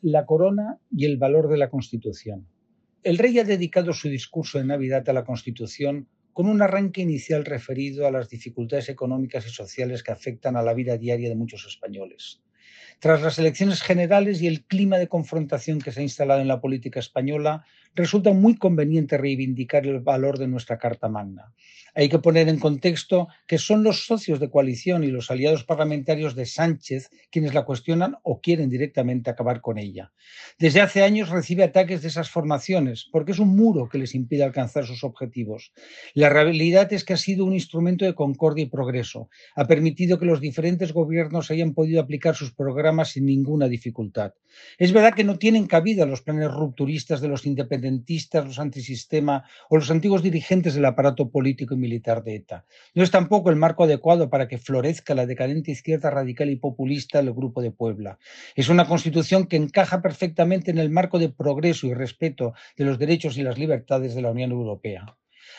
La corona y el valor de la Constitución. El rey ha dedicado su discurso de Navidad a la Constitución con un arranque inicial referido a las dificultades económicas y sociales que afectan a la vida diaria de muchos españoles. Tras las elecciones generales y el clima de confrontación que se ha instalado en la política española, resulta muy conveniente reivindicar el valor de nuestra Carta Magna. Hay que poner en contexto que son los socios de coalición y los aliados parlamentarios de Sánchez quienes la cuestionan o quieren directamente acabar con ella. Desde hace años recibe ataques de esas formaciones porque es un muro que les impide alcanzar sus objetivos. La realidad es que ha sido un instrumento de concordia y progreso. Ha permitido que los diferentes gobiernos hayan podido aplicar sus programas sin ninguna dificultad. Es verdad que no tienen cabida los planes rupturistas de los independentistas, los antisistema o los antiguos dirigentes del aparato político y militar de ETA. No es tampoco el marco adecuado para que florezca la decadente izquierda radical y populista del Grupo de Puebla. Es una constitución que encaja perfectamente en el marco de progreso y respeto de los derechos y las libertades de la Unión Europea.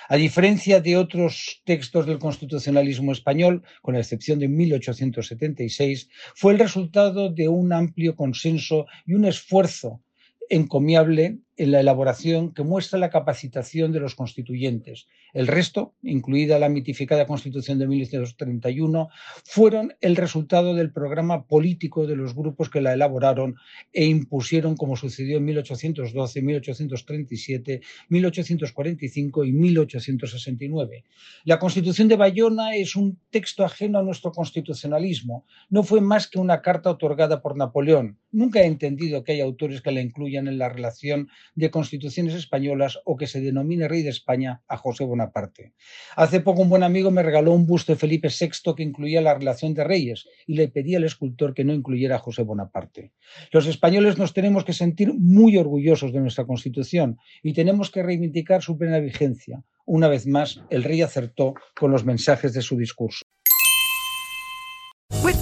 A diferencia de otros textos del constitucionalismo español, con la excepción de 1876, fue el resultado de un amplio consenso y un esfuerzo encomiable en la elaboración que muestra la capacitación de los constituyentes. El resto, incluida la mitificada Constitución de 1931, fueron el resultado del programa político de los grupos que la elaboraron e impusieron, como sucedió en 1812, 1837, 1845 y 1869. La Constitución de Bayona es un texto ajeno a nuestro constitucionalismo. No fue más que una carta otorgada por Napoleón. Nunca he entendido que hay autores que la incluyan en la relación de constituciones españolas o que se denomine rey de España a José Bonaparte. Hace poco un buen amigo me regaló un busto de Felipe VI que incluía la relación de reyes y le pedí al escultor que no incluyera a José Bonaparte. Los españoles nos tenemos que sentir muy orgullosos de nuestra constitución y tenemos que reivindicar su plena vigencia. Una vez más, el rey acertó con los mensajes de su discurso.